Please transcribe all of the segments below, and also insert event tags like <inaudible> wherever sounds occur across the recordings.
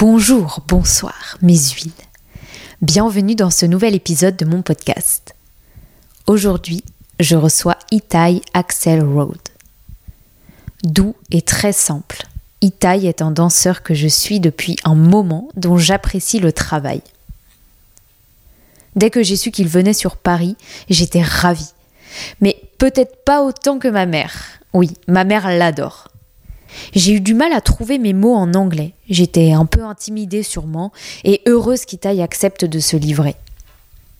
Bonjour, bonsoir, mes huiles. Bienvenue dans ce nouvel épisode de mon podcast. Aujourd'hui, je reçois Itai Axel Road. Doux et très simple, Itai est un danseur que je suis depuis un moment dont j'apprécie le travail. Dès que j'ai su qu'il venait sur Paris, j'étais ravie. Mais peut-être pas autant que ma mère. Oui, ma mère l'adore. J'ai eu du mal à trouver mes mots en anglais. J'étais un peu intimidée sûrement, et heureuse qu'Itaï accepte de se livrer.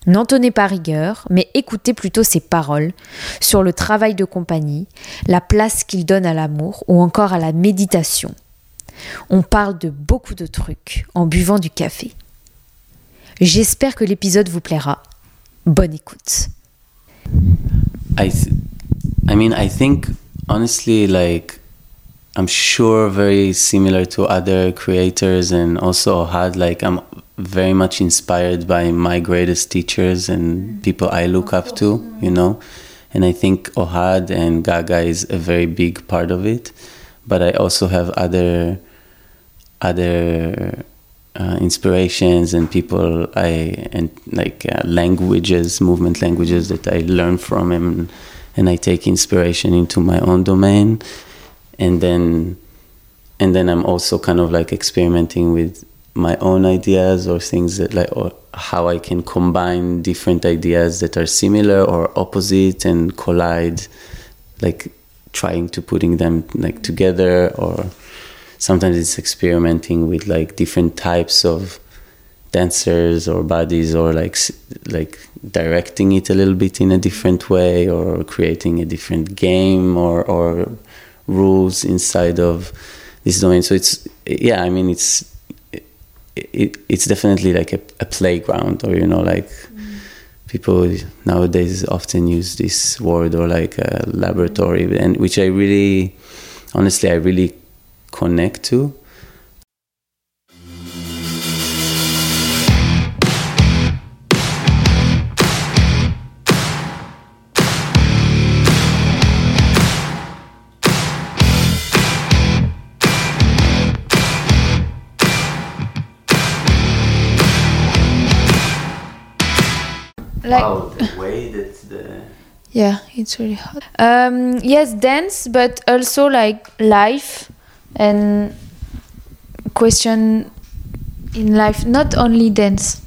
N'en tenez pas rigueur, mais écoutez plutôt ses paroles sur le travail de compagnie, la place qu'il donne à l'amour ou encore à la méditation. On parle de beaucoup de trucs en buvant du café. J'espère que l'épisode vous plaira. Bonne écoute. I'm sure very similar to other creators and also had like I'm very much inspired by my greatest teachers and people I look up to, you know. And I think Ohad and Gaga is a very big part of it. But I also have other other uh, inspirations and people I and like uh, languages, movement languages that I learn from and and I take inspiration into my own domain and then and then I'm also kind of like experimenting with my own ideas or things that like or how I can combine different ideas that are similar or opposite and collide like trying to putting them like together or sometimes it's experimenting with like different types of dancers or bodies or like like directing it a little bit in a different way or creating a different game or or rules inside of this domain. So it's yeah, I mean it's it, it's definitely like a, a playground or you know like mm. people nowadays often use this word or like a laboratory and which I really honestly I really connect to like wow, the way that the yeah it's really hot um yes dance but also like life and question in life not only dance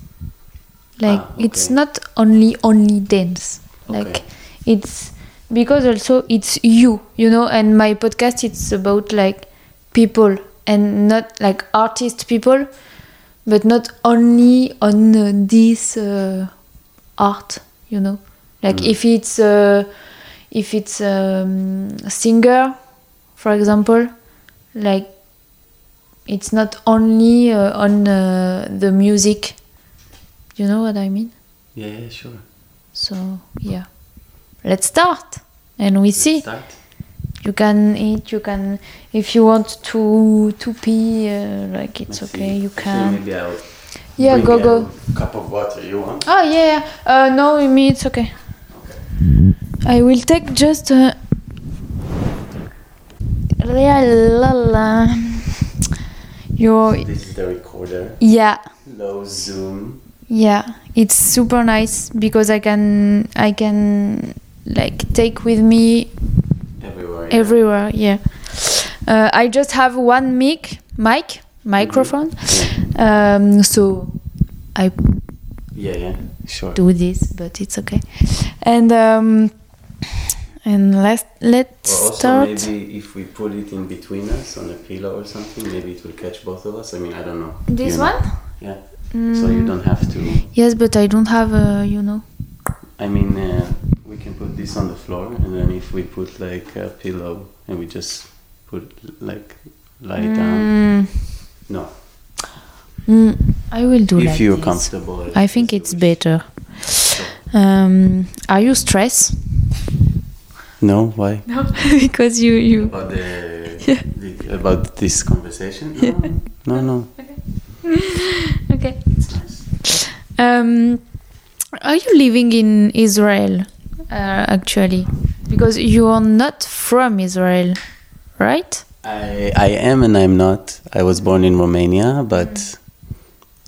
like Ah, okay. it's not only only dance like Okay. it's because also it's you you know and my podcast it's about like people and not like artist people but not only on uh, this uh, art you know? Like Mm. if it's uh, if it's um, a singer for example like it's not only uh, on uh, the music. You know what i mean? Yeah yeah sure. So yeah. Let's start and we see. start. You can eat you can if you want to to pee uh, like it's Let's okay see. you can. maybe I'll yeah bring go a go. cup of water you want? Oh yeah uh, no me it's okay. Okay. i will take just uh, yeah, la, la. your this is the recorder. Yeah. Low zoom. Yeah. It's super nice because i can i can like take with me everywhere yeah. everywhere yeah. Uh, i just have one mic mic microphone um, so i yeah yeah sure do this but it's okay and um, and let's let's Or also start maybe if we put it in between us on a pillow or something, maybe it will catch both of us. I mean, I don't know. this You know? one Yeah. So you Mm, don't have to. yes but i don't have a you know I mean, uh, we can put this on the floor, and then if we put like a pillow and we just put like lie down. No. mm, i will do if like you're this. comfortable. i think it's better um, are you stressed No. Why? no <laughs> <laughs> because you you About the, <laughs> the about this conversation? No. No. No. okay It's nice. Um, are you living in Israel uh, actually? Because you are not from Israel, right? I I am and I'm not. I was born in Romania, but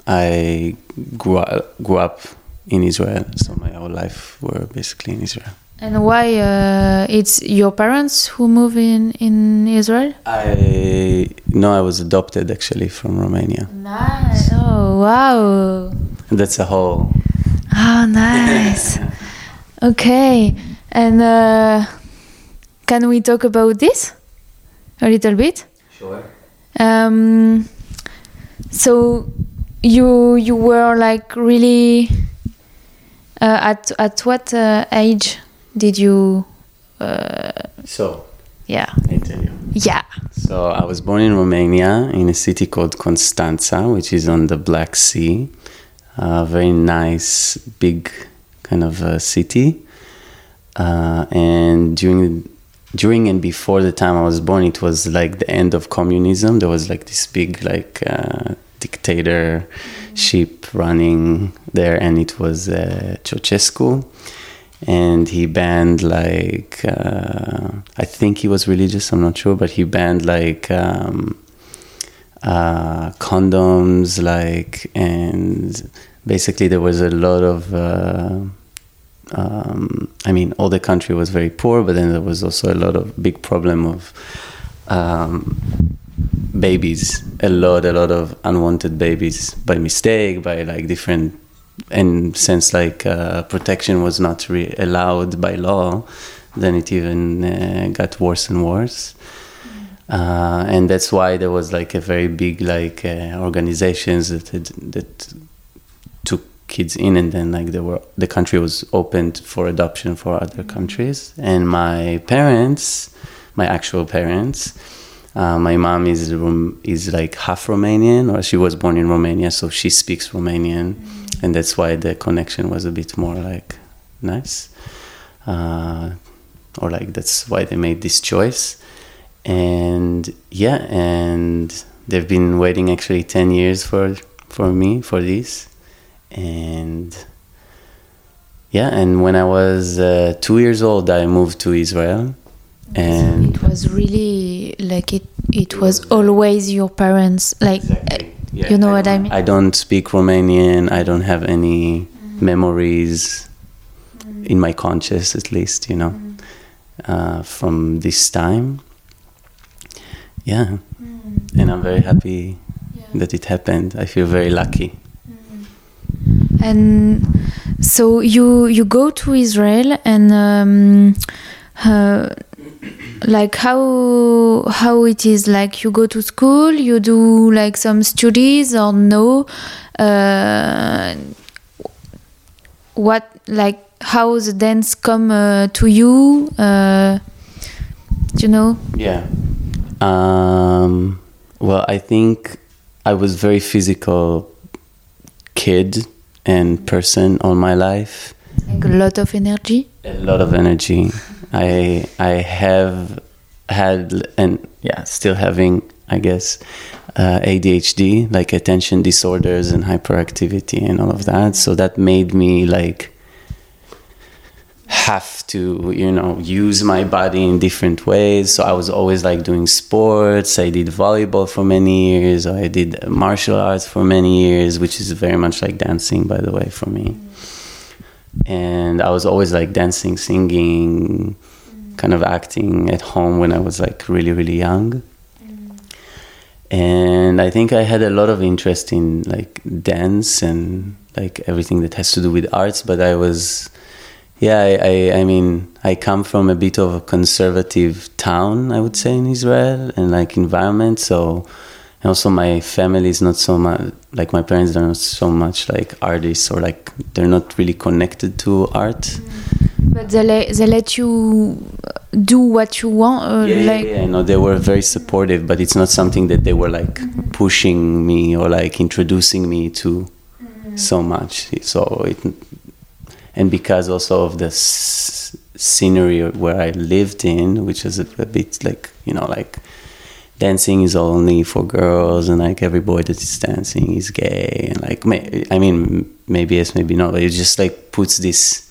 I grew up, grew up in Israel. So my whole life were basically in Israel. And why uh, it's your parents who move in in Israel? I no, I was adopted actually from Romania. Nice. Oh wow. That's a whole. Oh nice. <laughs> okay. And uh, can we talk about this a little bit? Sure. Um, so you you were like really uh, at at what uh, age did you uh, So yeah I tell you. yeah So I was born in Romania in a city called Constanza, which is on the Black Sea. A very nice, big kind of uh, city. Uh, and during during and before the time I was born, it was like the end of communism. There was like this big like uh, dictatorship running there, and it was uh, Ceausescu and he banned like uh, I think he was religious. I'm not sure, but he banned like um, uh, condoms, like and basically there was a lot of. Um, I mean, all the country was very poor, but then there was also a lot of big problem of um, babies, a lot, a lot of unwanted babies by mistake, by like different and since like uh, protection was not re- allowed by law, then it even uh, got worse and worse. Uh, and that's why there was like a very big like uh, organizations that had, that kids in, and then like were the country was opened for adoption for other countries. And my parents, my actual parents, uh, my mom is is like half Romanian, or she was born in Romania, so she speaks Romanian, and that's why the connection was a bit more like nice, uh, or like that's why they made this choice. And yeah, and they've been waiting actually ten years for for me for this, and yeah, and when I was uh, two years old, I moved to Israel, and it was really like it it was always your parents like eh, Yeah, you know what I mean? I don't speak Romanian. I don't have any mm. memories mm. in my conscious, at least, you know, mm. uh, from this time. Yeah, and I'm very happy that it happened. I feel very lucky. And so you you go to Israel and um, uh, like how how it is like you go to school you do like some studies or no uh, what like how the dance come uh, to you uh, you know Yeah. Um, well, I think I was very physical kid and person all my life. like a lot of energy A lot of energy. I I have had and yeah, still having, I guess, uh, ADHD, like attention disorders and hyperactivity and all of that. So that made me like have to you know use my body in different ways. So i was always like doing sports. I did volleyball for many years. I did martial arts for many years which is very much like dancing by the way for me. And i was always like dancing singing kind of acting at home when i was like really really young. And i think i had a lot of interest in like dance and like everything that has to do with arts but i was yeah, I, I, I mean, I come from a bit of a conservative town, I would say, in Israel, and like environment. So, and also my family is not so much like my parents. They're not so much like artists, or like they're not really connected to art. but they, let they let you do what you want uh, yeah, like yeah, yeah, no, they were very supportive, but it's not something that they were like pushing me or like introducing me to so much. So it, and because also of the s- scenery where I lived in, which is a, a bit like you know like dancing is only for girls and like every boy that is dancing is gay and like may, I mean maybe yes maybe not but it just like puts this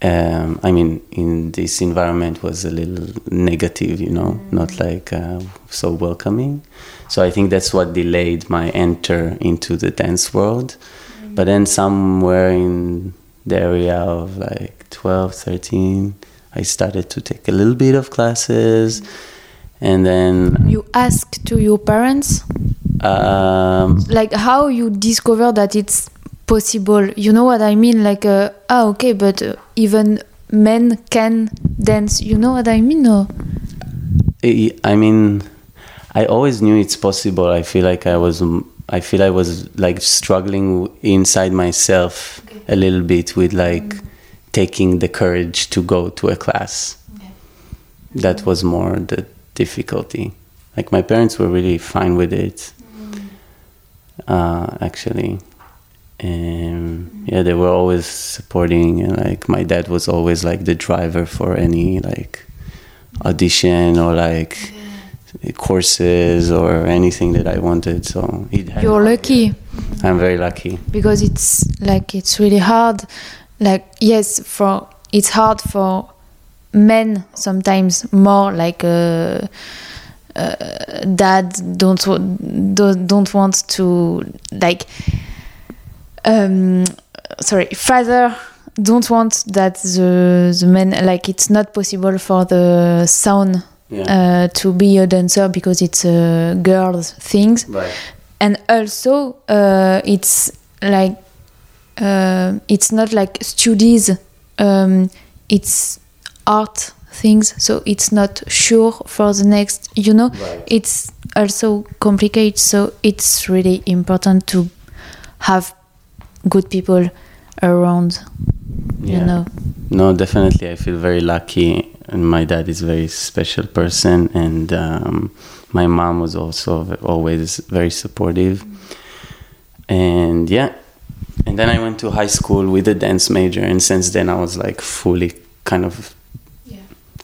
um, I mean, in this environment was a little negative, you know, not like uh, so welcoming. So I think that's what delayed my enter into the dance world. But then somewhere in the area of like 12, 13, I started to take a little bit of classes. And then, You ask to your parents? Um, like how you discover that it's possible? You know what i mean? Like uh, ah okay but uh, even men can dance. You know what i mean I I mean, I always knew it's possible. I feel like I was, I feel I was like struggling inside myself a little bit with like taking the courage to go to a class. That was more the difficulty. Like my parents were really fine with it, uh, actually. And yeah, they were always supporting, and like my dad was always like the driver for any like audition or like courses or anything that I wanted. So it you're lucky I'm very lucky. because it's like it's really hard like yes for it's hard for men sometimes more like uh, uh, dad don't don't don't want to like um sorry father don't want that the the men like it's not possible for the son Yeah. uh, to be a dancer because it's a girl's things right. and also uh, it's like uh, it's not like studies um, it's art things so it's not sure for the next you know Right. it's also complicated so it's really important to have good people around you know No, definitely. I feel very lucky, and my dad is a very special person, and um, my mom was also always very supportive. And yeah, and then I went to high school with a dance major, and since then I was like fully kind of. Yeah.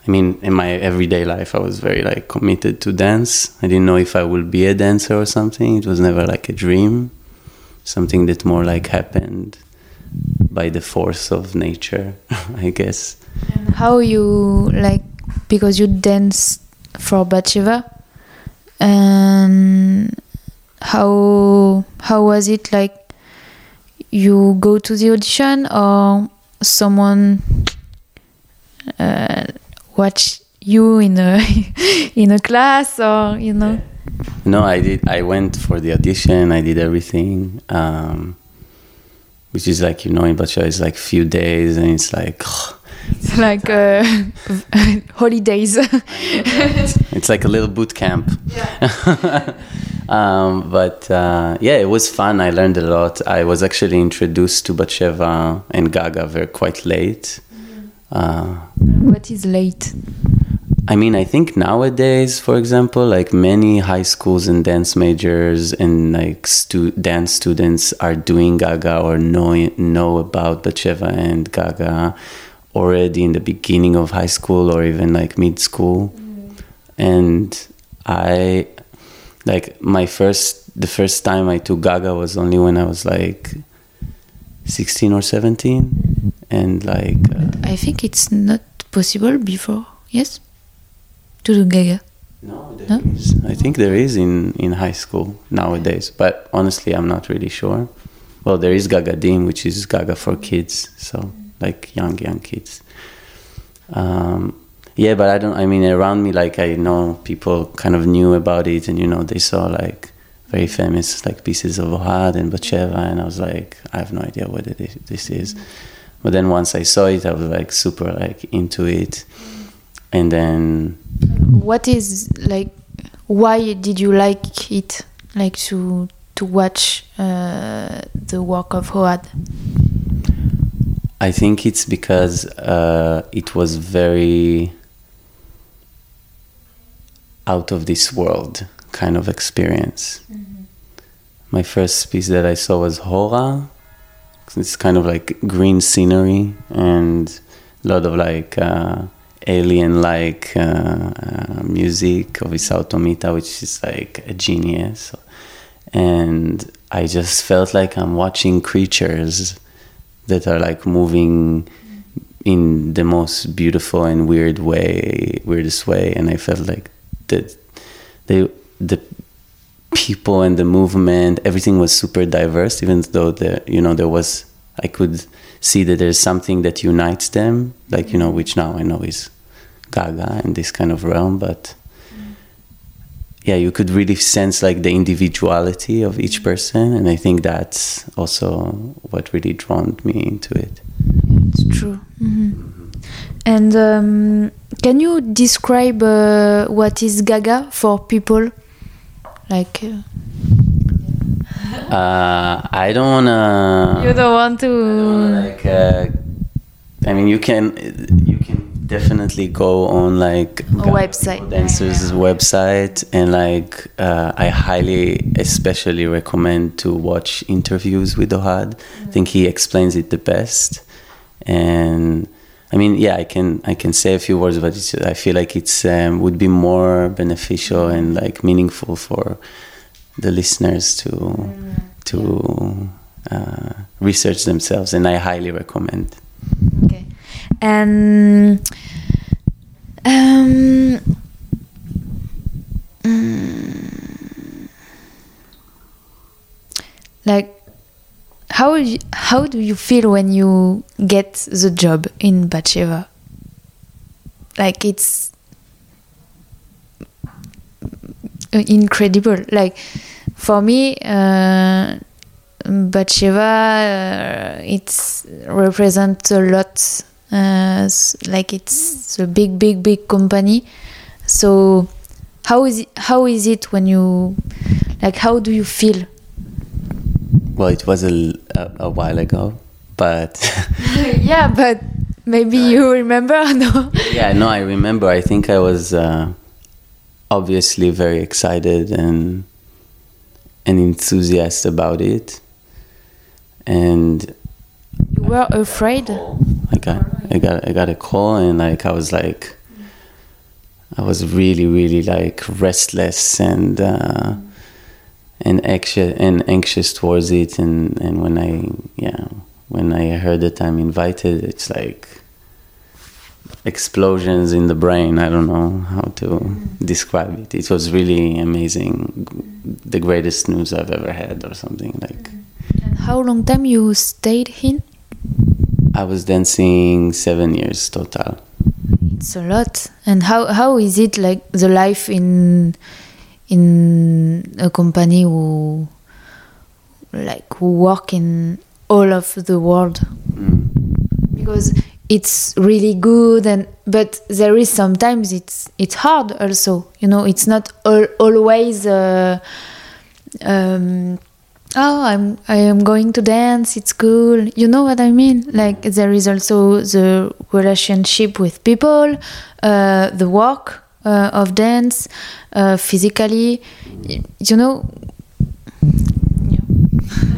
I mean, in my everyday life, I was very like committed to dance. I didn't know if I would be a dancer or something. It was never like a dream, something that more like happened by the force of nature, <laughs> I guess. And how you like because you dance for Batsheva and how how was it like you go to the audition or someone uh, watch you in a <laughs> in a class or you know No, I did. I went for the audition. I did everything, um, which is like you know in Batsheva it's like few days, and it's like <sighs> it's like uh, <laughs> holidays it's like a little boot camp. <laughs> um, but uh, yeah, it was fun. I learned a lot. I was actually introduced to Batsheva and Gaga very quite late. Uh, what is late I mean, I think nowadays, for example, like many high schools and dance majors and like stu- dance students are doing Gaga or know know about Batsheva and Gaga already in the beginning of high school or even like mid school. And I like my first the first time I took Gaga was only when I was like 16 or 17 and like uh, I think it's not possible before yes to do Gaga No, there No? is. I think there is in, in high school nowadays, but honestly, I'm not really sure. Well, there is gaga dim which is Gaga for kids, so like young, young kids. Um, yeah, but I don't. I mean, around me, like I know people kind of knew about it, and you know, they saw like very famous like pieces of Ohad and Batsheva, and I was like, I have no idea what it is, this is. But then once I saw it, I was like super like into it, and then what is like why did you like it like to to watch uh, the work of Ohad I think it's because uh, it was very out of this world kind of experience. My first piece that I saw was Hora. It's kind of like green scenery and a lot of like uh, alien-like uh, uh, music of Isao Tomita, which is like a genius. And I just felt like I'm watching creatures that are like moving in the most beautiful and weird way, weirdest way, and I felt like that they the people and the movement, everything was super diverse, even though the you know there was I could see that there's something that unites them, like you know, mm-hmm. which now I know is Gaga and this kind of realm, but yeah, you could really sense like the individuality of each person, and I think that's also what really drawn me into it. It's true. Mhm. And um, can you describe uh, what is Gaga for people? Like uh, Uh, I don't wanna. you don't want to. like uh, I mean you can you can definitely go on like A website. dancers website and like uh, I highly especially recommend to watch interviews with Ohad. I think he explains it the best. And I mean yeah I can I can say a few words but it's, I feel like it's um, would be more beneficial and like meaningful for the listeners to to uh, research themselves and I highly recommend. Okay. And um, mm, like how how do you feel when you get the job in Batsheva? Like it's incredible. Like for me, uh, Batsheva, uh, it's represents a lot. Uh, like it's a big, big, big company. So how is it, how is it when you like how do you feel? Well, it was a, a, a while ago, but <laughs> yeah, but maybe you remember no? <laughs> yeah, no, I remember. I think I was uh, obviously very excited and and enthusiastic about it, and You were afraid. I got I got I got a call, and like I was like, I was really really like restless and. Uh, and anxious and anxious towards it. And and when i yeah when i heard that i'm invited it's like explosions in the brain. I don't know how to describe it. It was really amazing. The greatest news i've ever had or something like. And how long time you stayed in? I was dancing seven years total It's a lot. And how how is it like the life in in a company who like who work in all of the world? Mm. Because it's really good and but there is sometimes it's it's hard also. You know, it's not al- always uh, um oh i'm i am going to dance it's cool. You know what i mean? Like there is also the relationship with people uh, the work uh, of dance uh, physically. You know?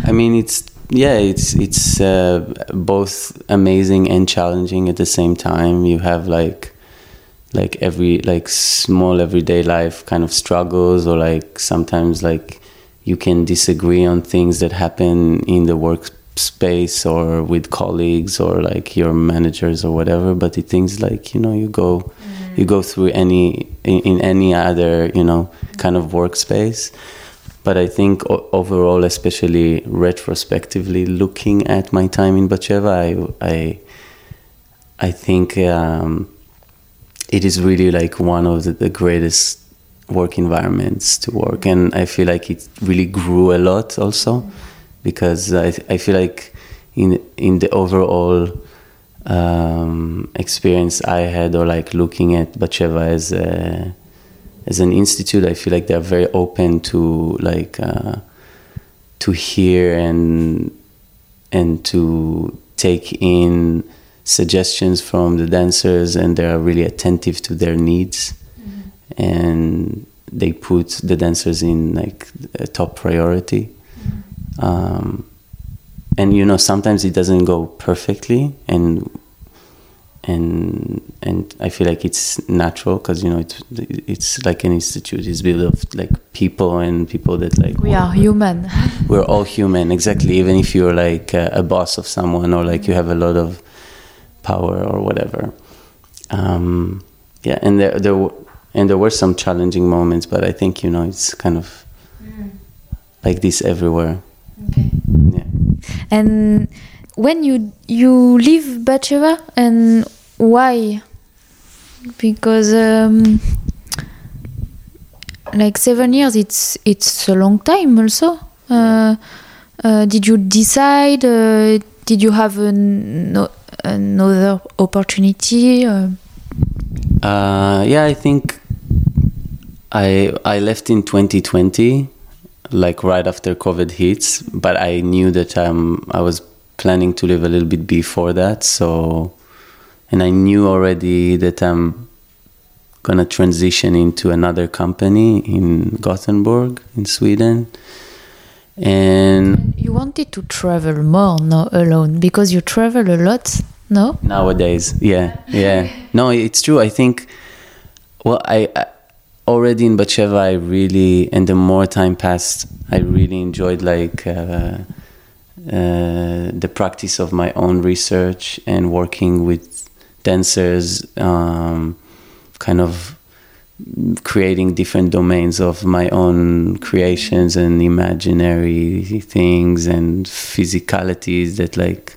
I mean, it's yeah, it's it's uh, both amazing and challenging at the same time. You have like like every like small everyday life kind of struggles, or like sometimes like you can disagree on things that happen in the workspace or with colleagues or like your managers or whatever. But the things like you know you go you go through any in, in any other you know kind of workspace but I think overall, especially retrospectively, looking at my time in Batsheva, I, I, I think um, it is really like one of the, the greatest work environments to work, and I feel like it really grew a lot also, because I, I feel like in in the overall um, experience I had, or like looking at Batsheva as a as an institute, I feel like they're very open to like uh, to hear and and to take in suggestions from the dancers, and they are really attentive to their needs, and they put the dancers in like a top priority. Um, and you know, sometimes it doesn't go perfectly, and and and I feel like it's natural because you know it's it's like an institute. It's built of like people and people that like we are human <laughs> we're all human exactly. Even if you're like a, a boss of someone or like you have a lot of power or whatever. Um, yeah, and there there and there were some challenging moments, but I think you know it's kind of like this everywhere. Okay. Yeah. And when you you leave Batsheva and why? Because um, like seven years, it's it's a long time. Also, uh, uh, did you decide? Uh, did you have an, another opportunity? Uh, Uh, yeah, I think I I left in 2020, like right after COVID hits. But I knew that um, I was planning to live a little bit before that. So, and I knew already that I'm gonna transition into another company in Gothenburg in Sweden. And you wanted to travel more, no alone, because you travel a lot. No. nowadays yeah yeah <laughs> no it's true i think well i, I already in Batsheva, i really and the more time passed i really enjoyed like uh, uh, the practice of my own research and working with dancers um, kind of creating different domains of my own creations and imaginary things and physicalities that like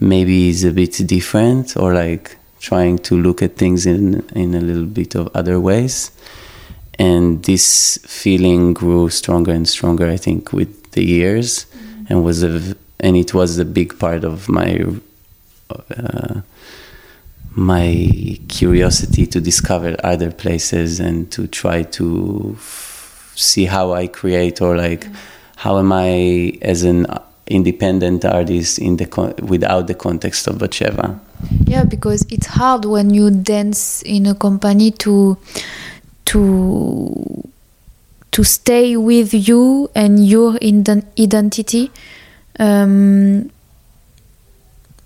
maybe is a bit different or like trying to look at things in in a little bit of other ways and this feeling grew stronger and stronger i think with the years. And was a and it was a big part of my uh, my curiosity to discover other places and to try to f- see how i create or like how am i as an independent artist in the con- without the context of Batsheva. Yeah, because it's hard when you dance in a company to to to stay with you and your identity. Um,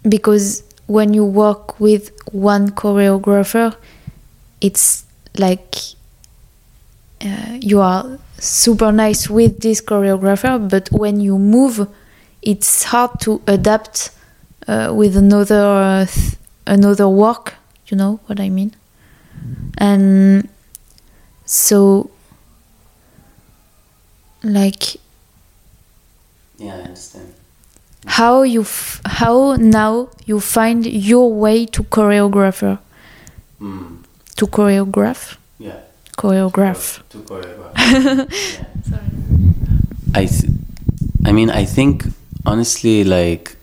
because when you work with one choreographer, it's like uh, you are super nice with this choreographer, but when you move, it's hard to adapt uh, with another uh, th- another work. You know what I mean? And so, like, Yeah, I understand. how you f- how now you find your way to choreographer Mm. to choreograph Yeah. choreograph. To choreograph. <laughs> yeah. I, th- I mean, I think honestly, like,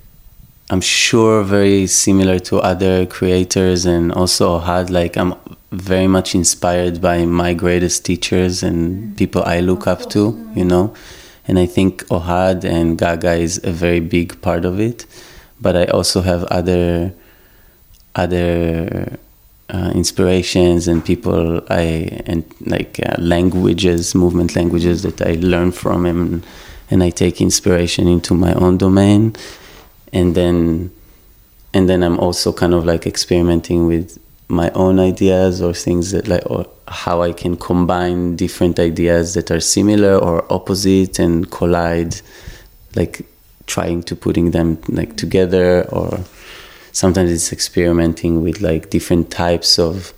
I'm sure very similar to other creators, and also had like I'm very much inspired by my greatest teachers and people I look up to, you know. And I think Ohad and Gaga is a very big part of it, but I also have other other uh, inspirations and people I and like uh, languages, movement languages that I learn from him, and I take inspiration into my own domain, and then and then I'm also kind of like experimenting with my own ideas or things that like or how I can combine different ideas that are similar or opposite and collide, like trying to putting them like together or sometimes it's experimenting with like different types of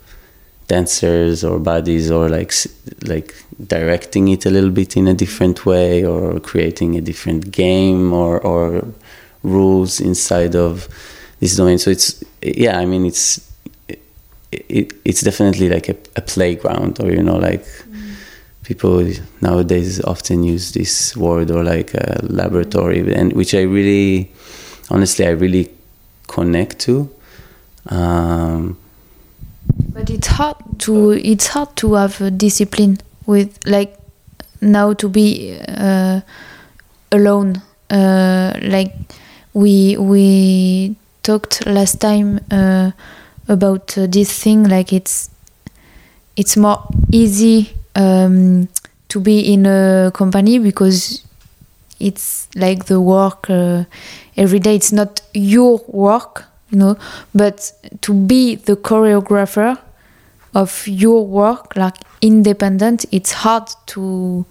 dancers or bodies or like like directing it a little bit in a different way or creating a different game or or rules inside of this domain. So it's yeah i mean it's it, it's definitely like a, a playground or you know like people nowadays often use this word or like a laboratory and which i really honestly i really connect to um, But it's hard to it's hard to have a discipline with like now to be uh, alone. Uh, like we we talked last time uh, about uh, this thing. Like it's it's more easy um, to be in a company because it's like the work uh, every day. It's not your work, you know, but to be the choreographer of your work, like independent, it's hard to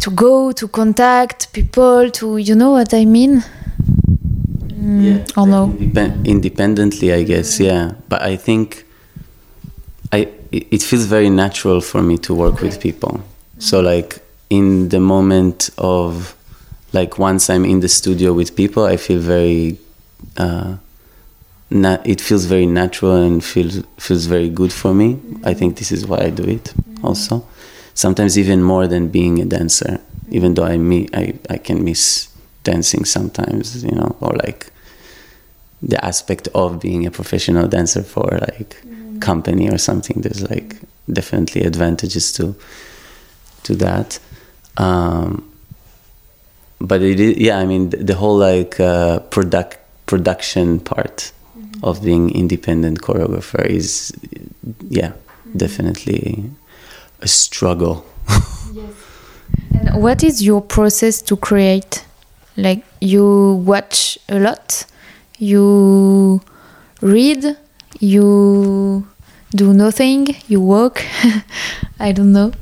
to go to contact people to you know what I mean. Mm, yeah, or no? Independ- independently, I guess. Mm. Yeah, but I think I it feels very natural for me to work with people. Mm. So like in the moment of like once I'm in the studio with people, I feel very. Uh, na- it feels very natural and feels feels very good for me. I think this is why I do it. Also, sometimes even more than being a dancer. Even though I me I, I can miss dancing sometimes, you know, or like the aspect of being a professional dancer for like company or something. There's like definitely advantages to to that. Um, but it is, yeah, I mean, the, the whole like uh, product production part of being independent choreographer is, yeah, definitely a struggle. <laughs> And what is your process to create? Like you watch a lot, you read, you do nothing, you walk. <laughs> I don't know.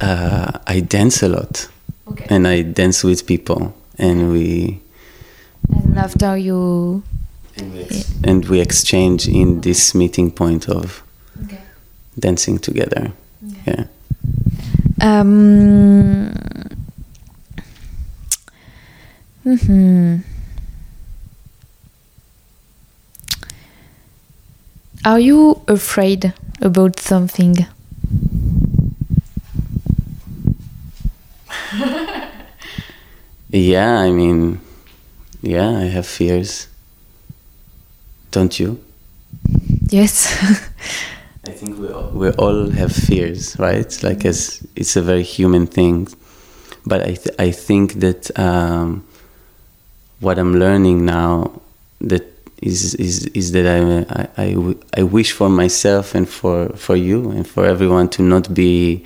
Uh, I dance a lot, Okay. and I dance with people, and we And after you. and we, ex- and we exchange in this meeting point of Okay. dancing together. Yeah. Um, mhm. Are you afraid about something? <laughs> Yeah, I mean, yeah, I have fears. Don't you? Yes. <laughs> I think we all, we all have fears, right? Like as it's a very human thing. But I th- I think that um, what I'm learning now that is is is that I, I I w- I wish for myself and for for you and for everyone to not be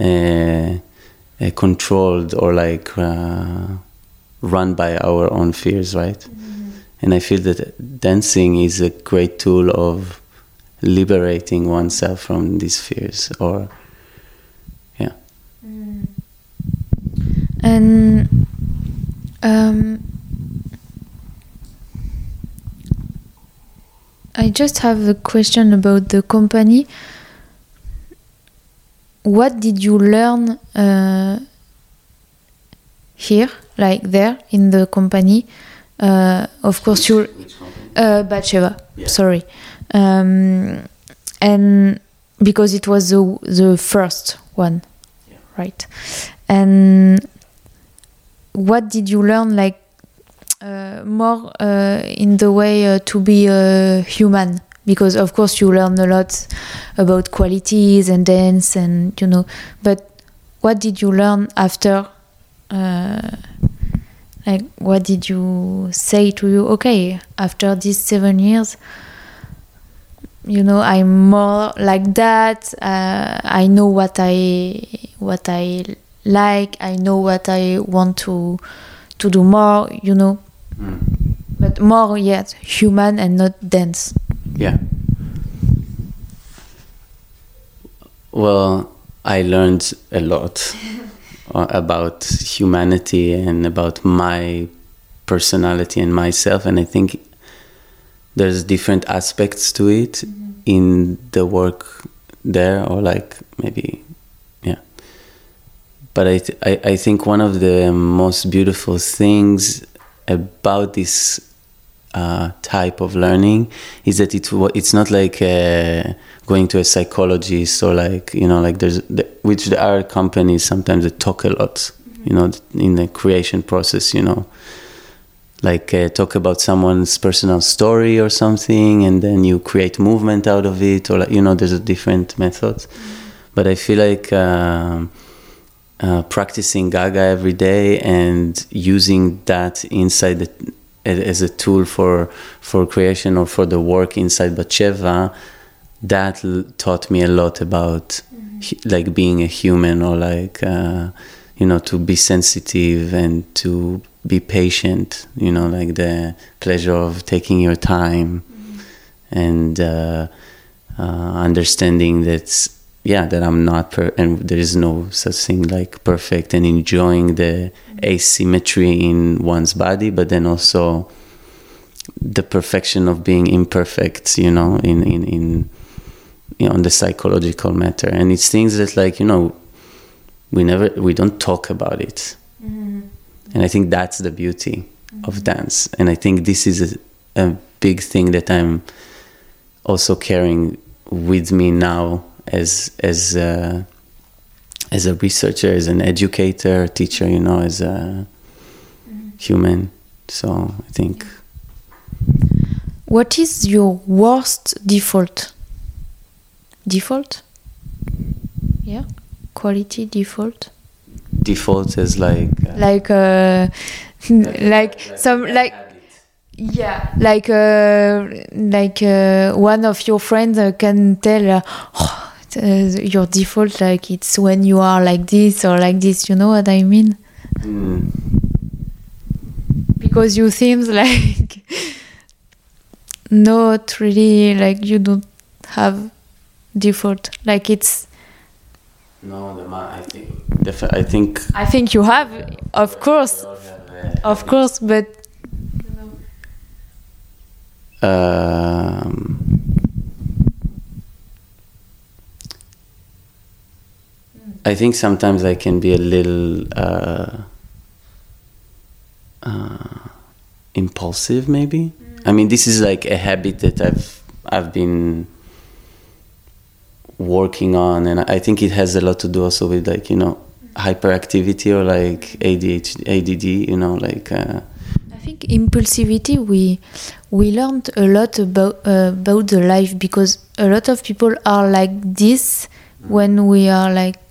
uh, uh, controlled or like uh, run by our own fears, right? And I feel that dancing is a great tool of liberating oneself from these fears or yeah. And um, I just have a question about the company. What did you learn uh, here, like there in the company? Uh, of course, you uh, Batsheva. Yeah. Sorry, um, and because it was the the first one, Yeah. right? And what did you learn, like more uh, in the way uh, to be human? Because of course you learn a lot about qualities and dance, and you know. But what did you learn after? Uh, like what did you say to you okay after these seven years you know i'm more like that uh, i know what i what i like i know what i want to to do more you know. But more yet human and not dance yeah. Well i learned a lot uh, about humanity and about my personality and myself and i think there's different aspects to it in the work there or like maybe but I, th- I i think one of the most beautiful things about this uh, type of learning is that it it's not like uh, going to a psychologist or like you know like there's the, which there are companies sometimes that talk a lot you know in the creation process you know. Like uh, talk about someone's personal story or something and then you create movement out of it or like you know there's a different methods. But i feel like um, uh, practicing gaga every day and using that inside the as a tool for for creation or for the work inside Batsheva, that l- taught me a lot about hu- like being a human or like uh, you know to be sensitive and to be patient. You know, like the pleasure of taking your time and uh, uh, understanding that yeah that I'm not per- and there is no such thing like perfect and enjoying the asymmetry in one's body, but then also the perfection of being imperfect, you know, in in in you know, on the psychological matter, and it's things that like you know we never we don't talk about it, mm-hmm. and I think that's the beauty of mm-hmm. dance, and I think this is a, a big thing that I'm also carrying with me now as as a, as a researcher, as an educator, teacher, you know, as a human. So I think What is your worst default? Default? Yeah? Quality default? default is like uh, Like, uh, like <laughs> some, like, yeah, like, uh, like uh, one of your friends uh, can tell, uh, <sighs> "Oh, uh, your default, like, it's when you are like this or like this, you know what I mean? mm, Because you seems <laughs> like not really, like, you don't have default. Like, it's, no the ma- I think I think I think you have, of course, have, uh, of course, but um, I think sometimes I can be a little uh, uh, impulsive, maybe. I mean, this is like a habit that I've I've been working on, and I think it has a lot to do also with like you know hyperactivity or like ADHD, ADD. You know, like. Uh, I think impulsivity we we learned a lot about uh, about the life because a lot of people are like this when we are like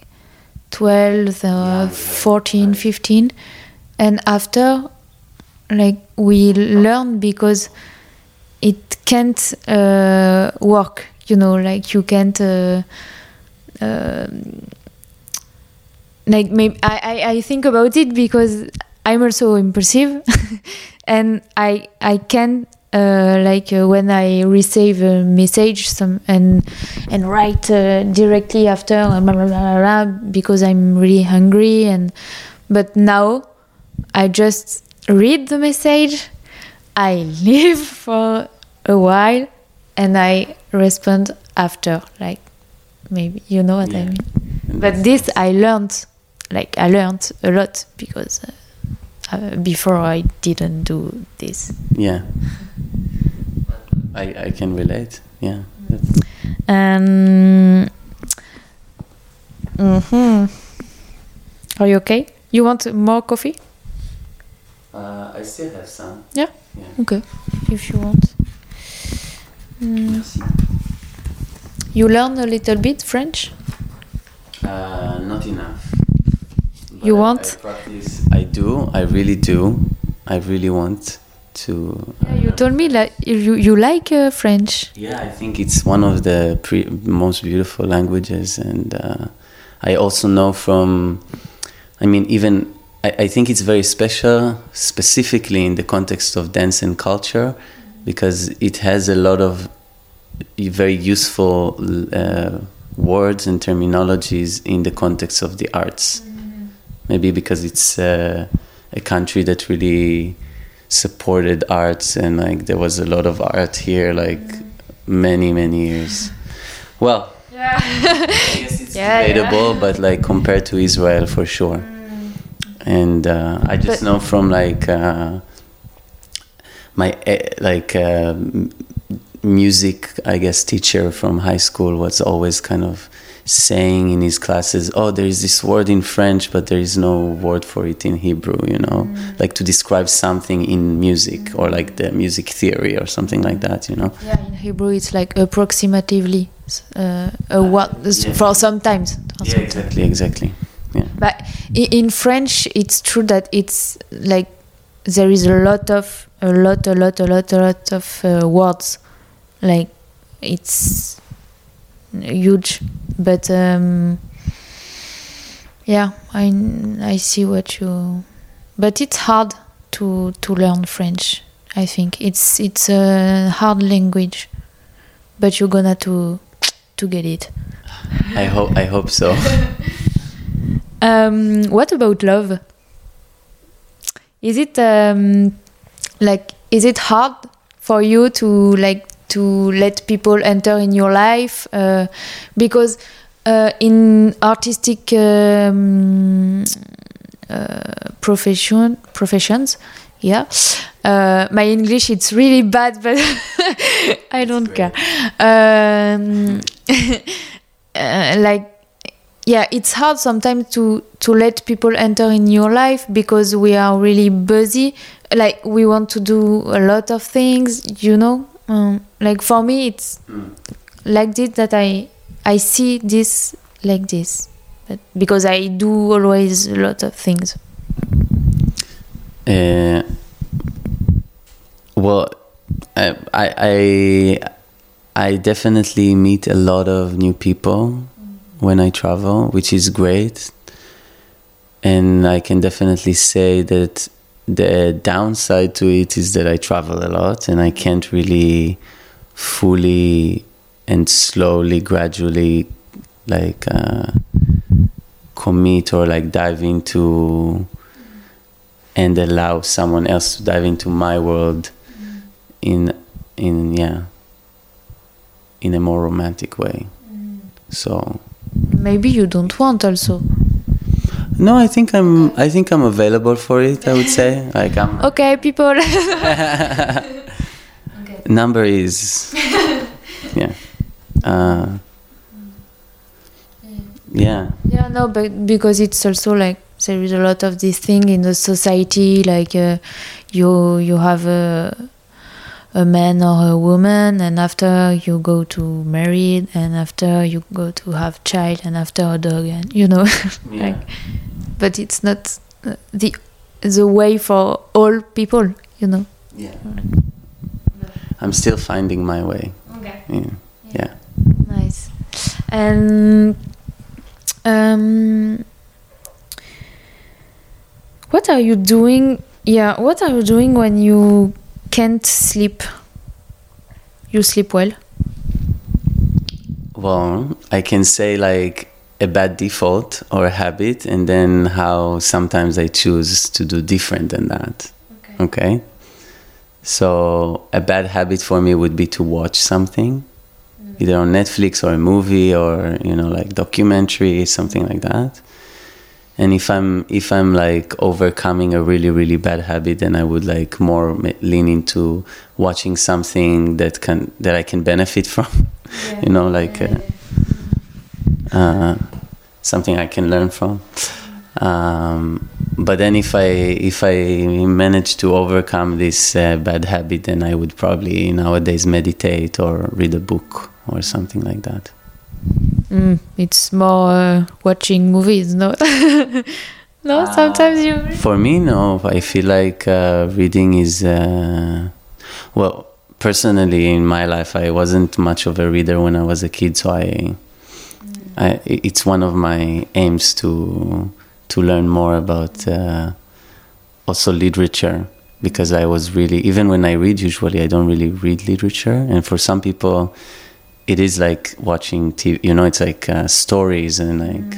12 uh, 14 15 and after like we learn because it can't uh, work you know like you can't uh, um like maybe I, I, I think about it because I'm also impulsive <laughs> and I I can uh, like uh, when I receive a message some and and write uh, directly after uh, blah, blah, blah, because I'm really hungry and but now I just read the message I <laughs> leave for a while and I respond after like maybe you know what I mean. But this I learned, like I learned a lot because uh, before I didn't do this. Yeah. I, I can relate. Yeah. That's- Um, mhm. Are you okay? You want more coffee? Uh, I still have some. Yeah. Yeah. Okay, if you want. Mm. Merci. You learn a little bit French? Uh, not enough. You want? I practice. I do. I really do. I really want to. Yeah, you told me that you you like uh, French. Yeah, I think it's one of the pre- most beautiful languages, and uh, I also know from. I mean, even I, I think it's very special, specifically in the context of dance and culture, because it has a lot of very useful uh, words and terminologies in the context of the arts. Maybe because it's uh, a country that really supported arts and like there was a lot of art here like many many years well Yeah. i guess it's Yeah, yeah. debatable but like compared to israel for sure and uh, i just But- know from like uh, my eh, like uh, music i guess teacher from high school was always kind of saying in his classes oh there is this word in french but there is no word for it in hebrew you know like to describe something in music or like the music theory or something like that you know Yeah, in Hebrew it's like approximately uh, a what Yeah. for sometimes. yeah exactly exactly yeah But in French, it's true that it's like there is a lot of a lot, a lot, a lot, a lot of uh, words. Like it's huge, but um, yeah, I I see what you. But it's hard to to learn French. I think it's it's a hard language, but you're gonna to to get it. i hope i hope so <laughs> Um, what about love? Is it um, like is it hard for you to like to let people enter in your life uh, because uh, in artistic um, uh, profession professions yeah uh, my english it's really bad but <laughs> i don't care. um, <laughs> uh, like yeah it's hard sometimes to to let people enter in your life because we are really busy. Like we want to do a lot of things you know? Um, like for me it's like this that i i see this like this. But because i do always a lot of things. Uh, well, I I I definitely meet a lot of new people when I travel, which is great. And I can definitely say that the downside to it is that I travel a lot and I can't really fully and slowly, gradually, like uh, commit or like dive into and allow someone else to dive into my world in in yeah in a more romantic way. So maybe you don't want also. No i think i'm i think i'm available for it i would say. Like i'm <laughs> okay people <laughs> <laughs> number is <laughs> yeah uh, yeah Yeah, no, but because it's also like there is a lot of this thing in the society, like uh, you you have a a man or a woman, and after you go to married, and after you go to have child, and after a dog, and you know, <laughs> Yeah. like, but it's not uh, the the way for all people, you know. yeah i'm still finding my way Okay. yeah yeah Nice. And um, what are you doing? Yeah, what are you doing when you can't sleep? You sleep well. Well, I can say like a bad default or a habit, and then how sometimes I choose to do different than that. Okay. So a bad habit for me would be to watch something, either on Netflix or a movie or you know like documentary, something like that. And if I'm if I'm like overcoming a really really bad habit, then I would like more lean into watching something that can that I can benefit <laughs> from. you know, like uh, uh, something I can learn from. Um, but then if I if I manage to overcome this uh, bad habit, then I would probably nowadays meditate or read a book or something like that. Mm, it's more uh, watching movies, no? <laughs> no, sometimes you. For me, no. I feel like uh, reading is uh, well. Personally, in my life, I wasn't much of a reader when I was a kid, so I, I it's one of my aims to to learn more about uh, also literature because I was really even when I read usually I don't really read literature. And for some people it is like watching TV you know it's like uh, stories and like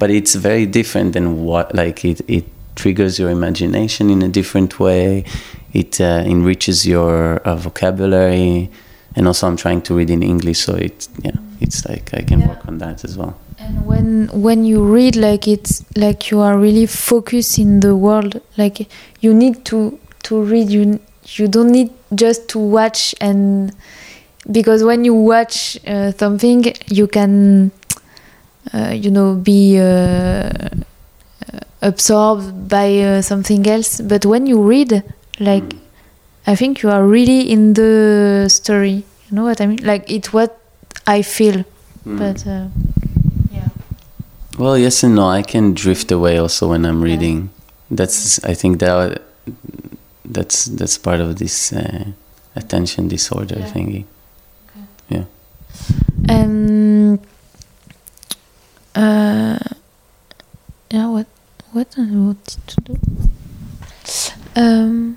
but it's very different than what like it it triggers your imagination in a different way. It uh, enriches your uh, vocabulary. And also I'm trying to read in English so it yeah it's like I can Yeah. work on that as well And when when you read, like it's like you are really focused in the world. Like you need to to read. You you don't need just to watch and because when you watch uh, something, you can uh, you know be uh, absorbed by uh, something else. But when you read, like I think you are really in the story. You know what I mean? Like it's what I feel. But uh. Well, yes and no. I can drift away also when I'm reading. That's I think that that's that's part of this uh, attention disorder Yeah. thingy. Yeah. Um. Uh. Yeah. What? What I wanted to do? Um.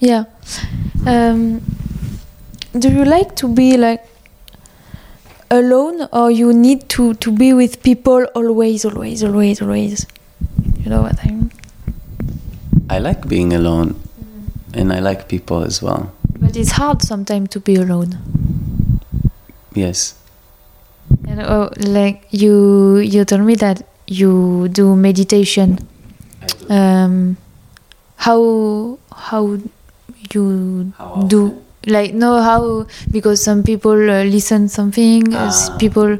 Yeah. Um. Do you like to be like alone, or you need to to be with people always, always, always, always? You know what I mean? I like being alone, and I like people as well. But it's hard sometimes to be alone. Yes. And oh, like you, you told me that you do meditation. Um, how how you How do? Like know how because some people uh, listen something, as Ah. people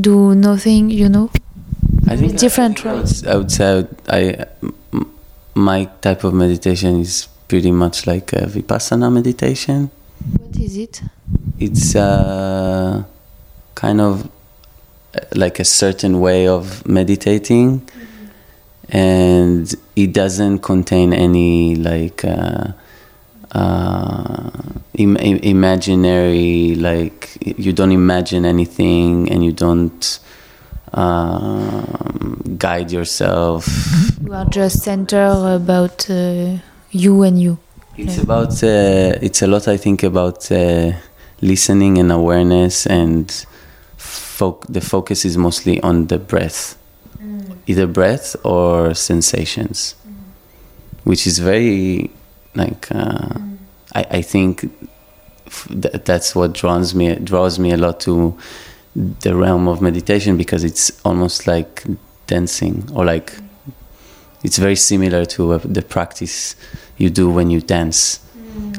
do nothing. You know. I think Different, I, I, right? would, I would say I, I my type of meditation is pretty much like a vipassana meditation. What is it? It's uh, kind of uh, like a certain way of meditating, and it doesn't contain any like uh, uh, Im- im- imaginary like you don't imagine anything and you don't um, guide yourself. You are just center about uh, you and you. It's Yeah. about uh, it's a lot I think about uh, listening and awareness and foc- the focus is mostly on the breath, either breath or sensations, which is very like uh, I, I think f- th- that's what draws me draws me a lot to the realm of meditation because it's almost like dancing or like it's very similar to uh, the practice you do when you dance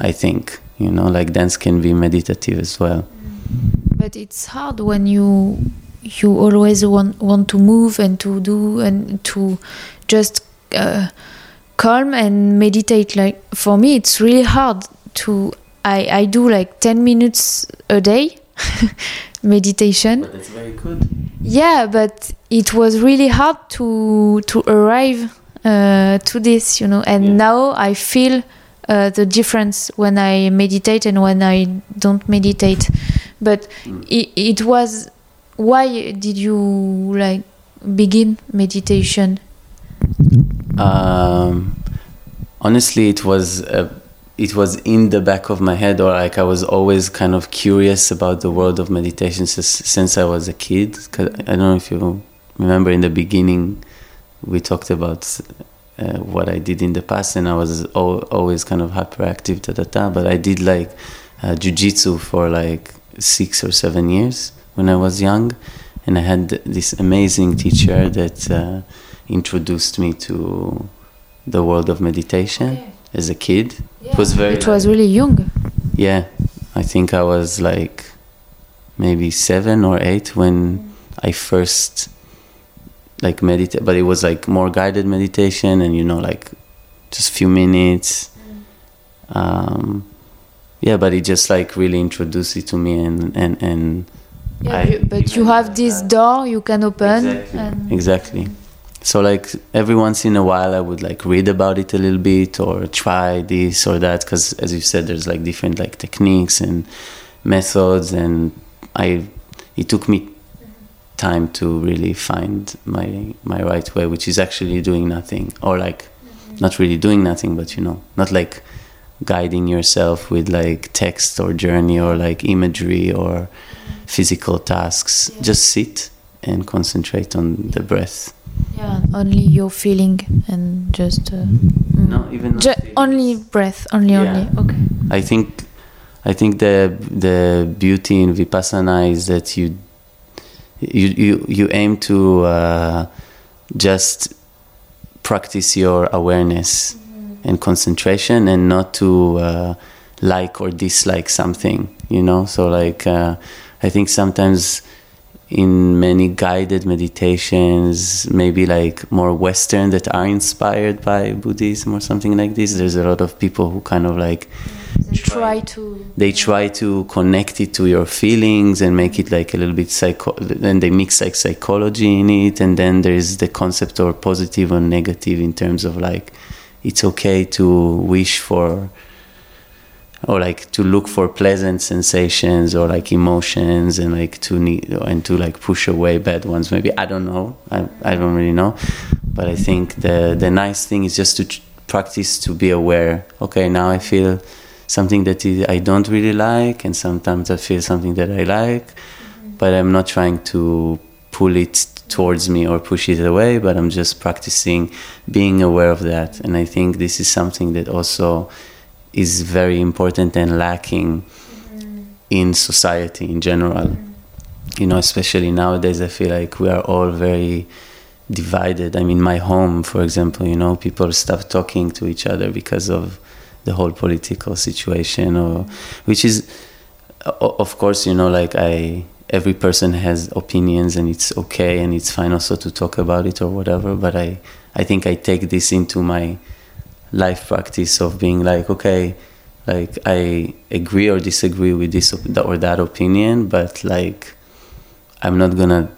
i think you know like dance can be meditative as well. But it's hard when you you always want want to move and to do and to just uh, calm and meditate. Like for me, it's really hard to. I I do like ten minutes a day <laughs> meditation. but that's very good Yeah, but it was really hard to to arrive uh, to this, you know. And Yeah. now I feel uh, the difference when I meditate and when I don't meditate. But Mm. it, it was why did you like begin meditation? Um, honestly it was uh, it was in the back of my head or like i was always kind of curious about the world of meditation since, since i was a kid i don't know if you remember in the beginning we talked about uh, what i did in the past and i was al- always kind of hyperactive da, da, da, but i did like uh, jiu-jitsu for like six or seven years when i was young and i had this amazing teacher that uh, introduced me to the world of meditation as a kid. It was very It was really young. yeah. I think I was like maybe seven or eight when I first like meditate, but it was like more guided meditation, and you know, like just few minutes. Um, yeah, but it just like really introduced it to me, and and and Yeah, I- you- but you have this door you can open. Exactly. And Exactly. So like every once in a while, I would like read about it a little bit or try this or that because, as you said, there's like different like techniques and methods, and I it took me time to really find my my right way, which is actually doing nothing or like mm-hmm. not really doing nothing, but you know, not like guiding yourself with like text or journey or like imagery or mm-hmm. physical tasks. Just sit and concentrate on the breath. Yeah, only your feeling and just uh, mm. No, even Ju- only breath, only Yeah. only. Okay. I think, I think the the beauty in vipassana is that you you you, you aim to uh, just practice your awareness and concentration, and not to uh, like or dislike something. You know, so like uh, I think sometimes in many guided meditations, maybe like more Western that are inspired by Buddhism or something like this. There's a lot of people who kind of like They try to. they try to connect it to your feelings and make it like a little bit psycho Then they mix like psychology in it and then there's the concept or positive or negative in terms of like it's okay to wish for or like to look for pleasant sensations or like emotions and like to need and to like push away bad ones. Maybe i don't know. I, I don't really know. But i think the the nice thing is just to tr- practice to be aware. Okay now i feel something that i I don't really like and sometimes i feel something that i like but i'm not trying to pull it towards me or push it away, but I'm just practicing being aware of that. And I think this is something that also is very important and lacking in society in general. You know, especially nowadays, I feel like we are all very divided. I mean, my home, for example, you know, people stop talking to each other because of the whole political situation, or which is, of course, you know, like I every person has opinions and it's okay and it's fine also to talk about it or whatever but i i think i take this into my life practice of being like okay like i agree or disagree with this or that opinion but like i'm not gonna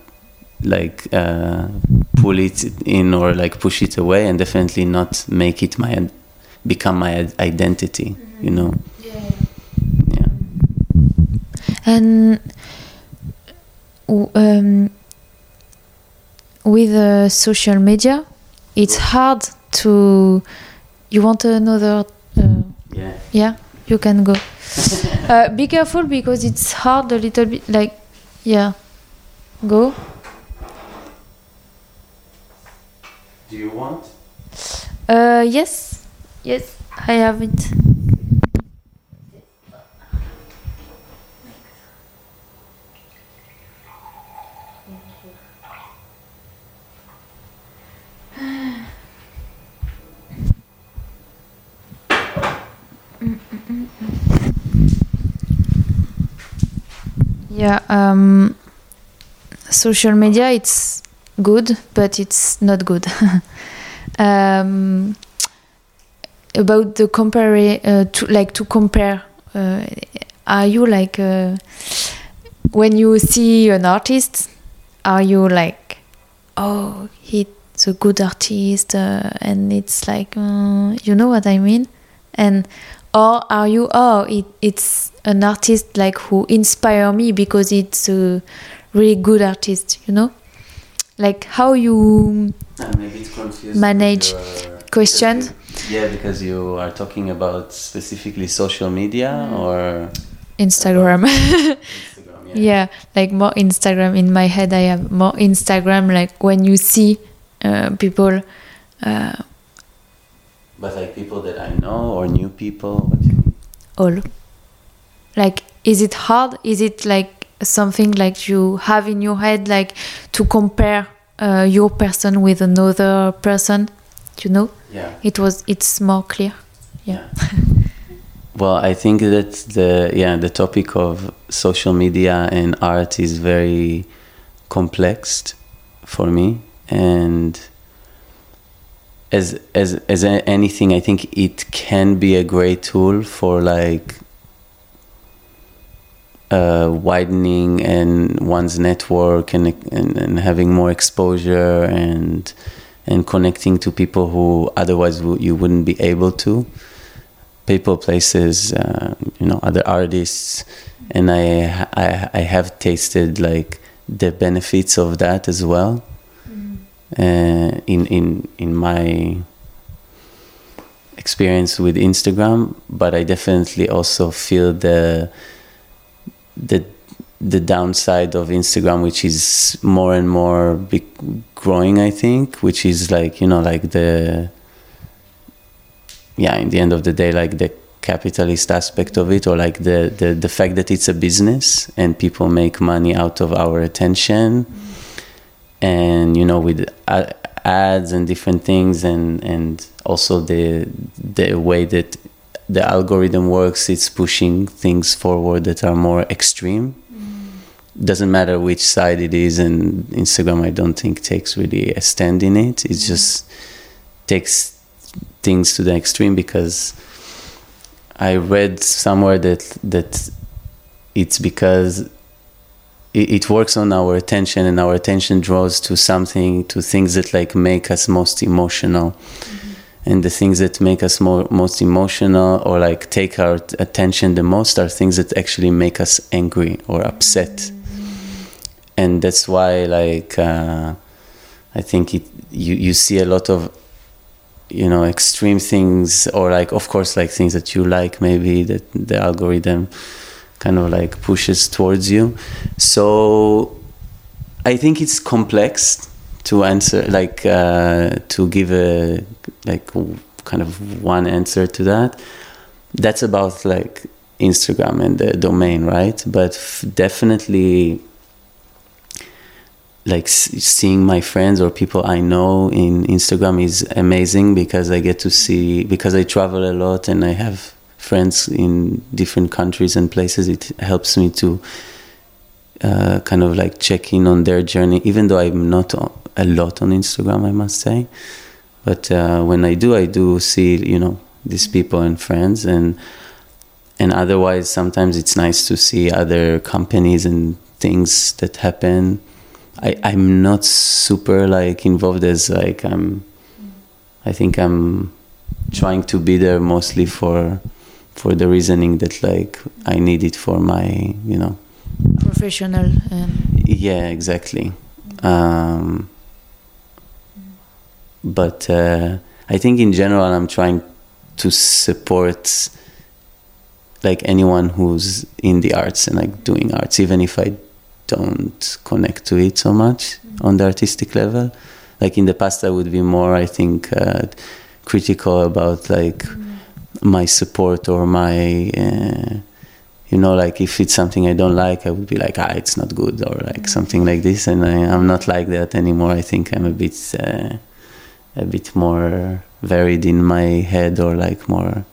like uh, pull it in or like push it away and definitely not make it my become my identity you know? Yeah. And um, with uh, social media, it's hard to. You want another? Uh, yeah yeah, you can go. <laughs> uh, be careful because it's hard a little bit. Like, yeah, go. do you want Uh, yes, yes, I have it. Yeah, um, social media it's good, but it's not good. <laughs> um, about the compare uh, to like to compare uh, are you like uh, when you see an artist are you like oh he's a good artist uh, and it's like uh, you know what i mean and or are you oh it, it's an artist like who inspire me because it's a really good artist you know like how you Uh, maybe it's confused Manage with your- question? because you- Yeah, because you are talking about specifically social media Mm. or instagram <laughs> Instagram. Yeah. yeah like more instagram in my head i have more instagram like when you see uh, people uh, But like people that I know or new people. What do you mean? all like is it hard is it like something like you have in your head like to compare uh, your person with another person you know Yeah. it was it's more clear yeah <laughs> Well, I think that the yeah the topic of social media and art is very complex for me, and as as as anything, I think it can be a great tool for like uh, widening and one's network and, and and having more exposure and and connecting to people who otherwise you wouldn't be able to people, places, uh, you know, other artists, and I, I I have tasted like the benefits of that as well. Uh, in in in my experience with Instagram, but I definitely also feel the the the downside of Instagram, which is more and more growing, I think, which is like you know like the yeah in the end of the day like the capitalist aspect of it or like the, the the fact that it's a business and people make money out of our attention and you know with ads and different things and and also the the way that the algorithm works it's pushing things forward that are more extreme. Mm-hmm. Doesn't matter which side it is and instagram i don't think takes really a stand in it. It mm-hmm. just takes things to the extreme because I read somewhere that that it's because it, it works on our attention and our attention draws to something to things that like make us most emotional. And the things that make us more most emotional or like take our t- attention the most are things that actually make us angry or upset. And that's why like uh, I think it you you see a lot of you know extreme things or like of course like things that you like maybe that the algorithm kind of like pushes towards you so I think it's complex to answer, like uh, to give a like kind of one answer to that. That's about like Instagram and the domain, right? But f- definitely, like seeing my friends or people I know in Instagram is amazing because I get to see because I travel a lot and I have friends in different countries and places. It helps me to uh, kind of like check in on their journey, even though I'm not a lot on Instagram, I must say. But uh, when I do, I do see you know these people and friends and and otherwise sometimes it's nice to see other companies and things that happen I, i'm not super like involved as like i'm i think i'm trying to be there mostly for for the reasoning that like i need it for my you know. Professional and yeah exactly. Um, but uh, i think in general i'm trying to support like anyone who's in the arts and like doing arts even if i don't connect to it so much on the artistic level. Like in the past i would be more i think uh, critical about like my support or my uh, you know like if it's something i don't like i would be like ah it's not good or like something like this and I, i'm not like that anymore i think i'm a bit uh, a bit more varied in my head or like more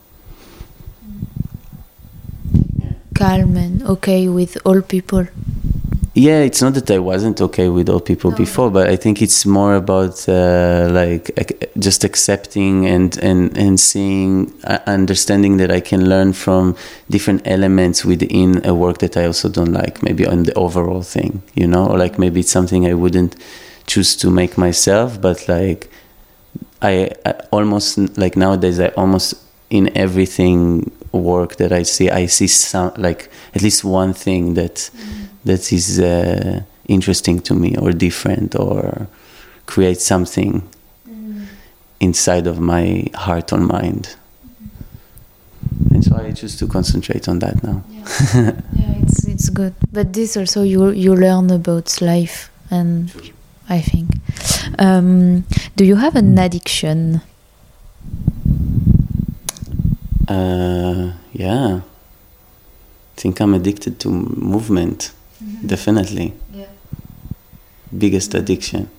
calm and okay with all people. Yeah it's not that i wasn't okay with all people No. before but i think it's more about uh, like just accepting and and and seeing uh, understanding that i can learn from different elements within a work that i also don't like maybe on the overall thing you know or like maybe it's something i wouldn't choose to make myself but like i, I almost like nowadays i almost in everything work that i see i see some like at least one thing that that is uh, interesting to me or different or create something inside of my heart or mind. And so i choose to concentrate on that now. <laughs> Yeah, it's it's good. But this also you you learn about life and I think. Um, do you have an addiction? uh, yeah. I think i'm addicted to movement Mm-hmm. definitely Yeah. biggest mm-hmm. addiction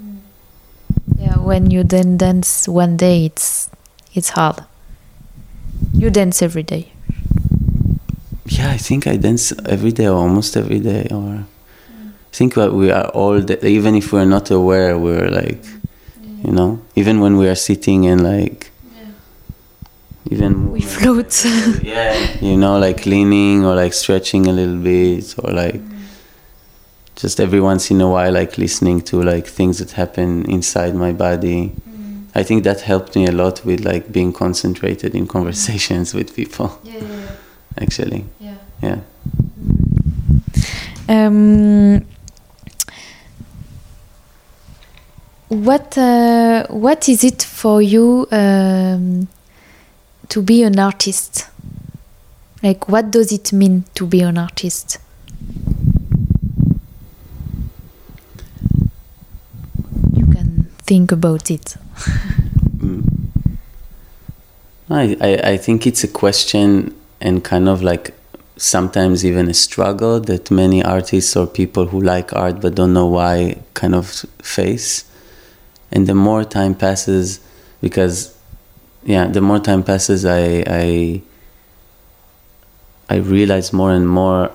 mm-hmm. Yeah, when you then dance one day, it's it's hard. You dance every day. yeah i think i dance every day or almost every day or i think that we are all the, even if we're not aware we're like you know even when we are sitting and like even We float. <laughs> yeah. You know like leaning or like stretching a little bit or like just every once in a while like listening to like things that happen inside my body. I think that helped me a lot with like being concentrated in conversations with people. <laughs> Actually. Yeah. yeah. Um, what uh, what is it for you um, to be an artist? Like, what does it mean to be an artist? You can think about it. Mm. I, I, I think it's a question and kind of like sometimes even a struggle that many artists or people who like art but don't know why kind of face. And the more time passes, because yeah, the more time passes, I I I realize more and more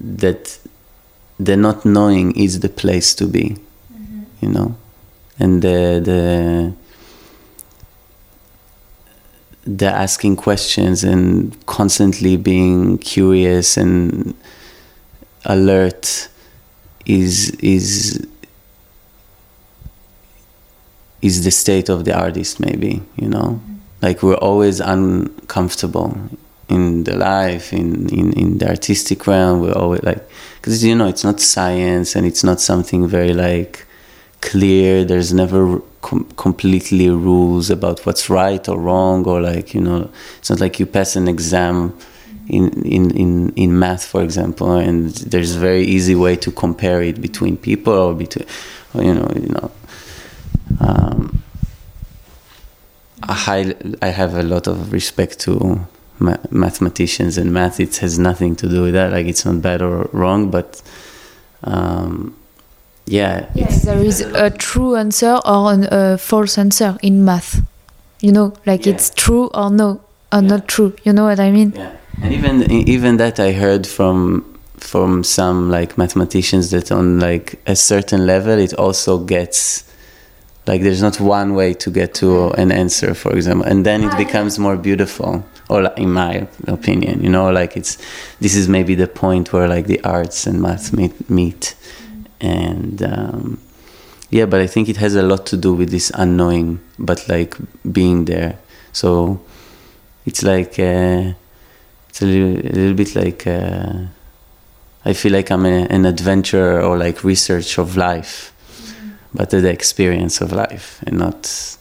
that the not knowing is the place to be, mm-hmm. you know, and the the the asking questions and constantly being curious and alert is is is the state of the artist maybe you know? Like we're always uncomfortable in the life in in, in the artistic realm. We're always like because you know it's not science and it's not something very like clear. There's never com- completely rules about what's right or wrong or like you know it's not like you pass an exam in, in, in, in math, for example, and there's a very easy way to compare it between people or between, you know, you know. Um, I, I have a lot of respect to ma- mathematicians and math. It has nothing to do with that. Like it's not bad or wrong, but um, yeah. Yes, there is a true answer or an, a false answer in math. You know, like Yeah. it's true or no, or Yeah. not true. You know what I mean? Yeah, and even even that I heard from from some like mathematicians that on like a certain level it also gets like there's not one way to get to an answer, for example, and then it becomes more beautiful. Or in my opinion, you know, like it's this is maybe the point where like the arts and math meet, meet. and um, yeah, but I think it has a lot to do with this unknowing, but like being there. So it's like uh, it's a little, a little bit like uh, I feel like I'm a, an adventurer or like research of life, but the experience of life, and not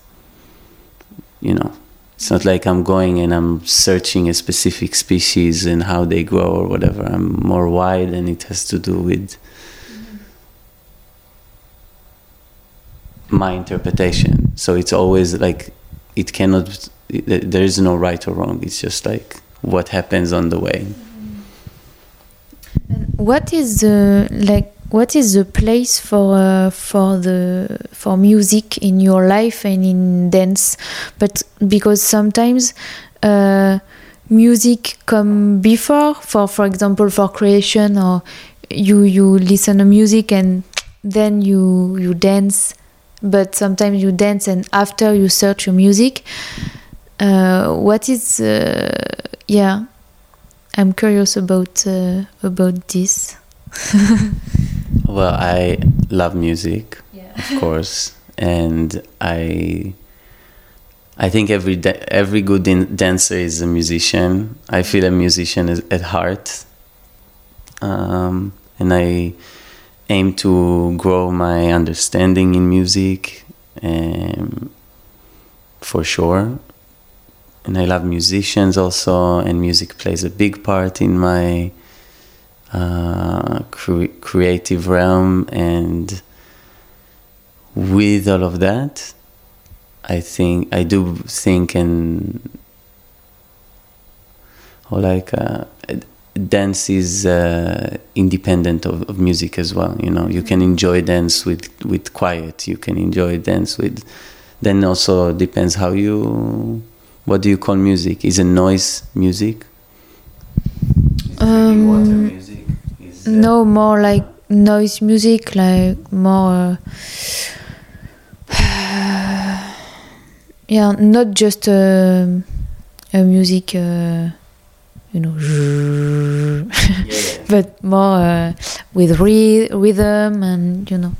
you know. It's not like I'm going and I'm searching a specific species and how they grow or whatever. I'm more wide, and it has to do with my interpretation. So it's always like it cannot. There is no right or wrong. It's just like what happens on the way. What is the like? What is the place for uh, for the for music in your life and in dance? But because sometimes uh, music come before, for for example, for creation, or you you listen to music and then you you dance. But sometimes you dance and after you search your music. Uh, what is uh, yeah? I'm curious about uh, about this. <laughs> Well, I love music, Yeah. of course, and I. I think every da- every good dan- dancer is a musician. I feel a musician is at heart, um, and I aim to grow my understanding in music, um, for sure. And I love musicians also, and music plays a big part in my uh, cre- creative realm. And with all of that, I think I do think and or like uh, dance is uh, independent of, of music as well. You know, you can enjoy dance with with quiet. You can enjoy dance with. Then also depends how you. What do you call music? Is it noise music? Um, No, more like noise music, like more. uh, <sighs> yeah, not just uh, a music, uh, you know, <laughs> Yeah, yeah. but more uh, with re- rhythm and you know.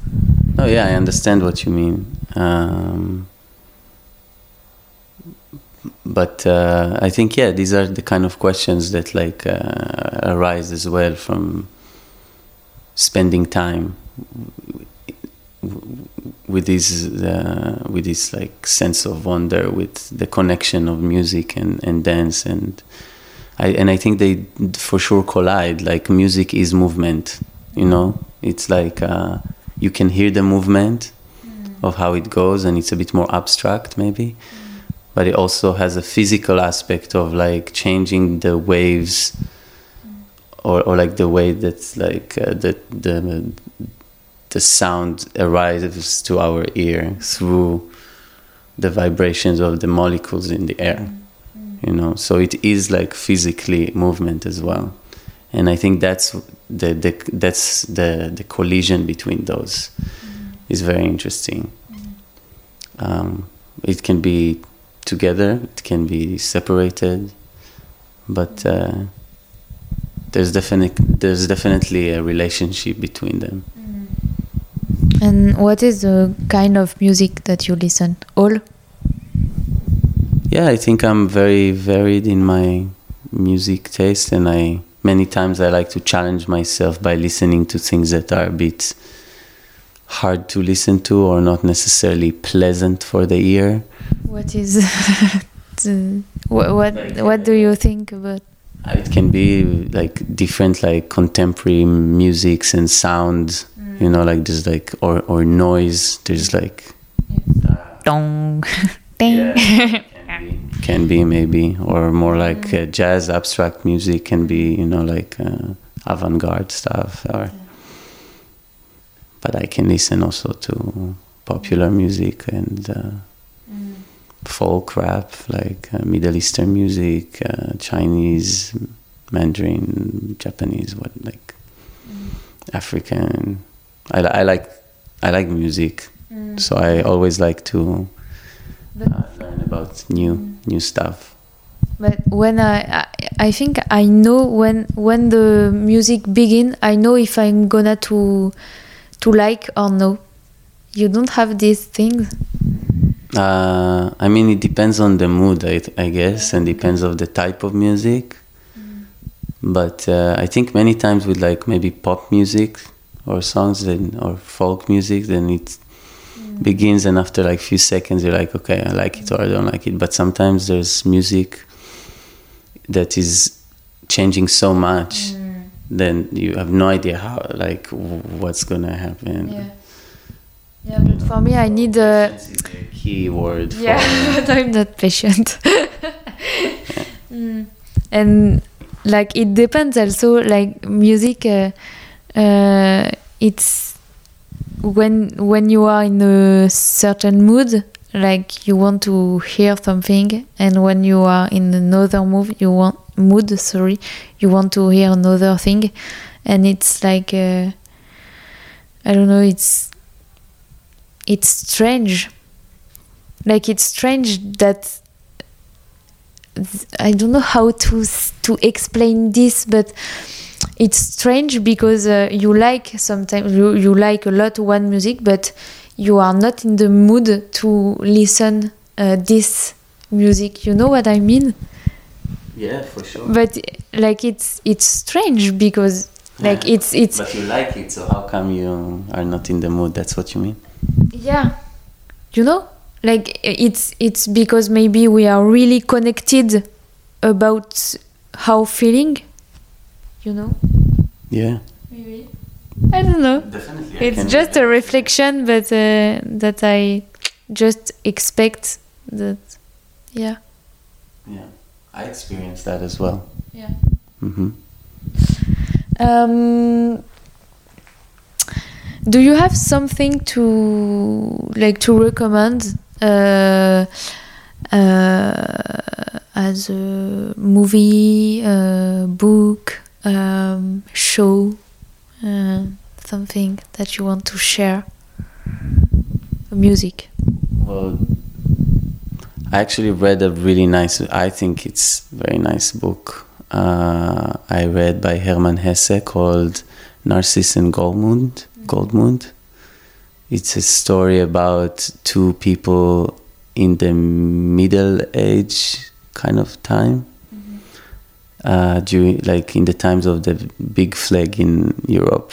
Oh yeah, I understand what you mean. Um, but uh, I think yeah, these are the kind of questions that like uh, arise as well from spending time with this uh, with this like sense of wonder with the connection of music and, and dance. And I and I think they for sure collide. Like music is movement you know? It's like uh, you can hear the movement of how it goes and it's a bit more abstract maybe. But it also has a physical aspect of like changing the waves or, or like the way that like uh, the the the sound arrives to our ear through the vibrations of the molecules in the air you know? So it is like physically movement as well. And i think that's the, the that's the the collision between those is very interesting. Um, it can be together it can be separated but uh, there's definitely there's definitely a relationship between them mm. And what is the kind of music that you listen? All? yeah i think i'm very varied in my music taste and i many times i like to challenge myself by listening to things that are a bit hard to listen to or not necessarily pleasant for the ear What is <laughs> the, what what, what do you think about it can be like different like contemporary musics and sounds you know like there's like or or noise there's like Dong. <laughs> Ding. Yeah, <laughs> can, be, can be maybe or more like uh, jazz abstract music can be you know like uh, avant-garde stuff or but i can listen also to popular music and uh, folk rap like uh, middle eastern music uh, chinese mandarin japanese what like african. I, I like i like music. So i always like to uh, learn about new new stuff. But when I, I I think I know when when the music begin, I know if I'm gonna to to like or no. You don't have these things. Uh, I mean, it depends on the mood, I, I guess, and depends of the type of music. But uh, I think many times with like maybe pop music or songs then or folk music, then it begins, and after like few seconds, you're like, okay, I like it or I don't like it. But sometimes there's music that is changing so much, then you have no idea how, like, w- what's gonna happen. Yeah, but for me, I need a. Patience is the key word. Yeah, <laughs> but I'm not patient. <laughs> Mm. And like it depends also. Like music, uh, uh, it's when when you are in a certain mood, like you want to hear something, and when you are in another mood, you want mood. Sorry, you want to hear another thing, and it's like uh, I don't know. It's it's strange like it's strange that I don't know how to to explain this, but it's strange because uh, you like sometimes you, you like a lot one music, but you are not in the mood to listen uh, this music. You know what I mean? Yeah, for sure. But like it's it's strange because like Yeah. it's it's But you like it, so how come you are not in the mood? That's what you mean? Yeah you know like it's it's because maybe we are really connected about how feeling you know Yeah. maybe i don't know Definitely. it's just a reflection but uh, that i just expect that yeah Yeah. I experienced that as well. yeah mm-hmm Um, do you have something to like to recommend uh, uh, as a movie, uh, book, um, show, uh, something that you want to share? Music. Well, I actually read a really nice. I think it's very nice book. Uh, I read by Hermann Hesse called Narcissus and Goldmund. Goldmund. It's a story about two people in the middle age kind of time. Uh, during like in the times of the big flag in Europe.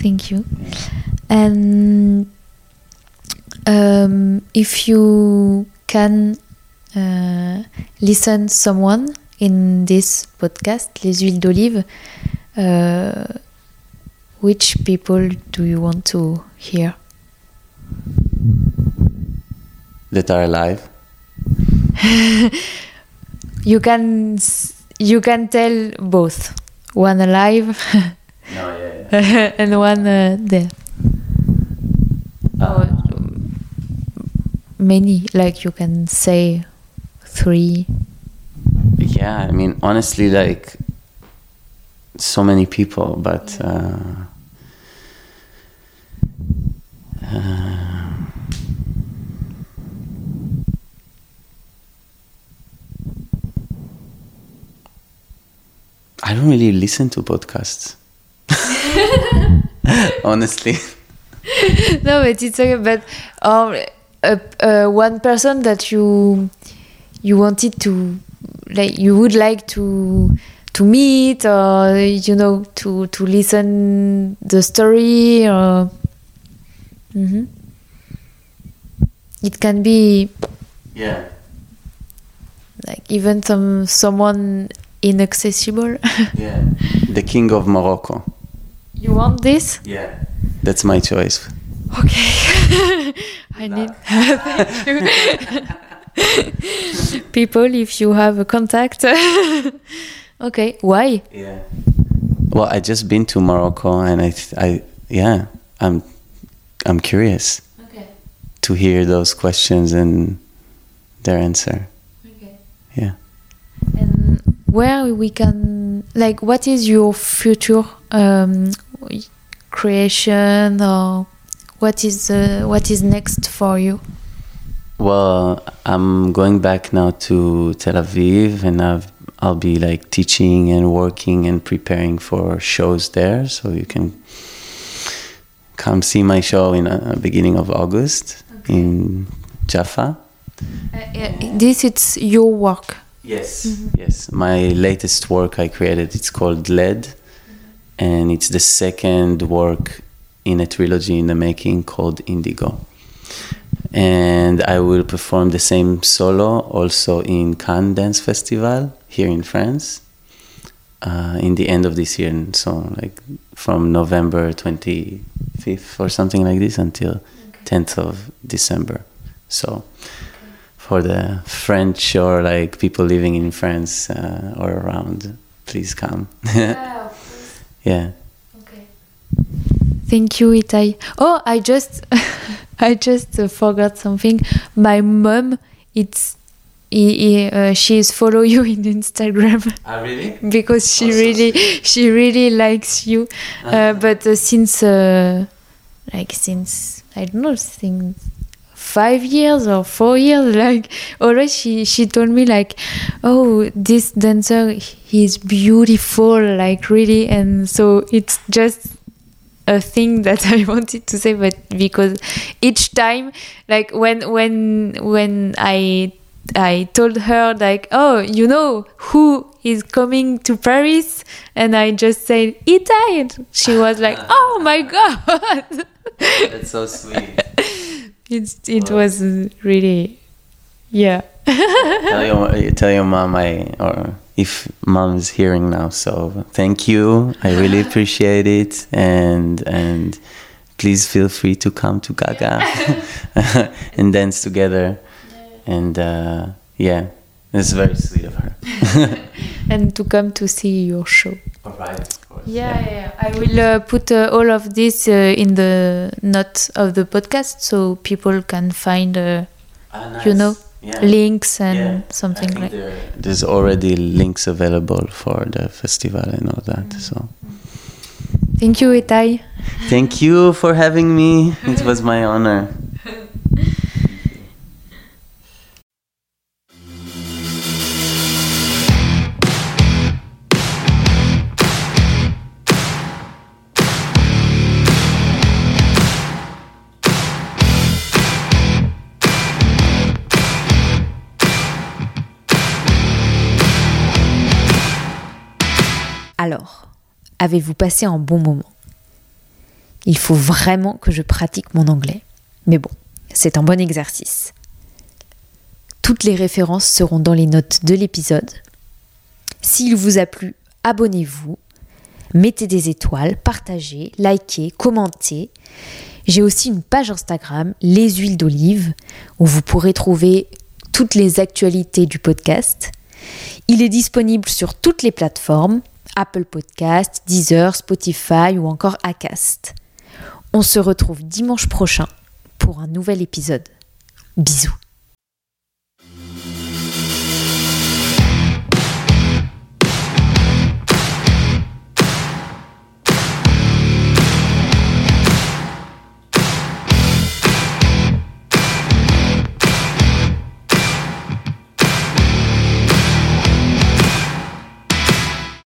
Thank you. And um, if you can uh, listen someone in this podcast, Les Huiles d'Olive, uh, which people do you want to hear? That are alive. <laughs> You can you can tell both, one alive <laughs> No, yeah, yeah. <laughs> and one uh, dead. Or many, like you can say three. Yeah, I mean, honestly, like so many people, but uh, uh, I don't really listen to podcasts. <laughs> honestly, <laughs> no, but it's okay. But um, uh, uh, one person that you you wanted to like you would like to to meet or you know to to listen the story or Mhm. it can be yeah. Like even some someone inaccessible. <laughs> Yeah. The king of Morocco. you want this? Yeah. That's my choice. Okay. <laughs> I need. <laughs> Thank you. <laughs> People, if you have a contact. <laughs> okay. Why? Yeah. Well, I just been to Morocco, and I, I, yeah, I'm, I'm curious Okay. to hear those questions and their answer. Okay. Yeah. And where we can like, what is your future um, creation or what is uh, what is next for you? Well, I'm going back now to Tel Aviv, and I've, I'll be like teaching and working and preparing for shows there. So you can come see my show in uh, beginning of August in Jaffa. Uh, this it's your work. Yes, yes. My latest work I created. It's called LED, and it's the second work in a trilogy in the making called Indigo. And I will perform the same solo also in Cannes Dance Festival here in France uh, in the end of this year. And so, like from November 25th or something like this until 10th of December. So, for the French or like people living in France uh, or around, please come. <laughs> yeah. Okay. Thank you, Etay. Oh, I just, <laughs> I just uh, forgot something. My mom, it's, he, uh, she's follow you in Instagram <laughs> Ah, really? because she Oh, really, she really likes you. Uh, but uh, since, uh, like since I don't know, since five years or four years, <laughs> like always she she told me like, oh, this dancer he's beautiful, like really, and so it's just a thing that <laughs> I wanted to say, but because each time, like when when when I I told her like, oh, you know who is coming to Paris, and I just said Etay, and she was like, <laughs> oh my god, <laughs> That's so sweet. it's it Wow. was really, yeah. tell your tell your mom I or if mom is hearing now. So thank you. I really <laughs> appreciate it, and and please feel free to come to Gaga <laughs> and dance together. And uh, yeah, it's very sweet of her. <laughs> and to come to see your show. All right. Yeah, yeah, yeah. I will uh, put uh, all of this uh, in the notes of the podcast so people can find uh, Ah, you know Yeah. links and Yeah. something I think like. there- There's already links available for the festival and all that. Mm. So Thank you, Etay. thank you for having me. It was my honor. <laughs> Alors, avez-vous passé un bon moment? Il faut vraiment que je pratique mon anglais. Mais bon, c'est un bon exercice. Toutes les références seront dans les notes de l'épisode. S'il vous a plu, abonnez-vous, mettez des étoiles, partagez, likez, commentez. J'ai aussi une page Instagram, Les Huiles d'Olive, où vous pourrez trouver toutes les actualités du podcast. Il est disponible sur toutes les plateformes, Apple Podcast, Deezer, Spotify ou encore Acast. On se retrouve dimanche prochain pour un nouvel épisode. Bisous.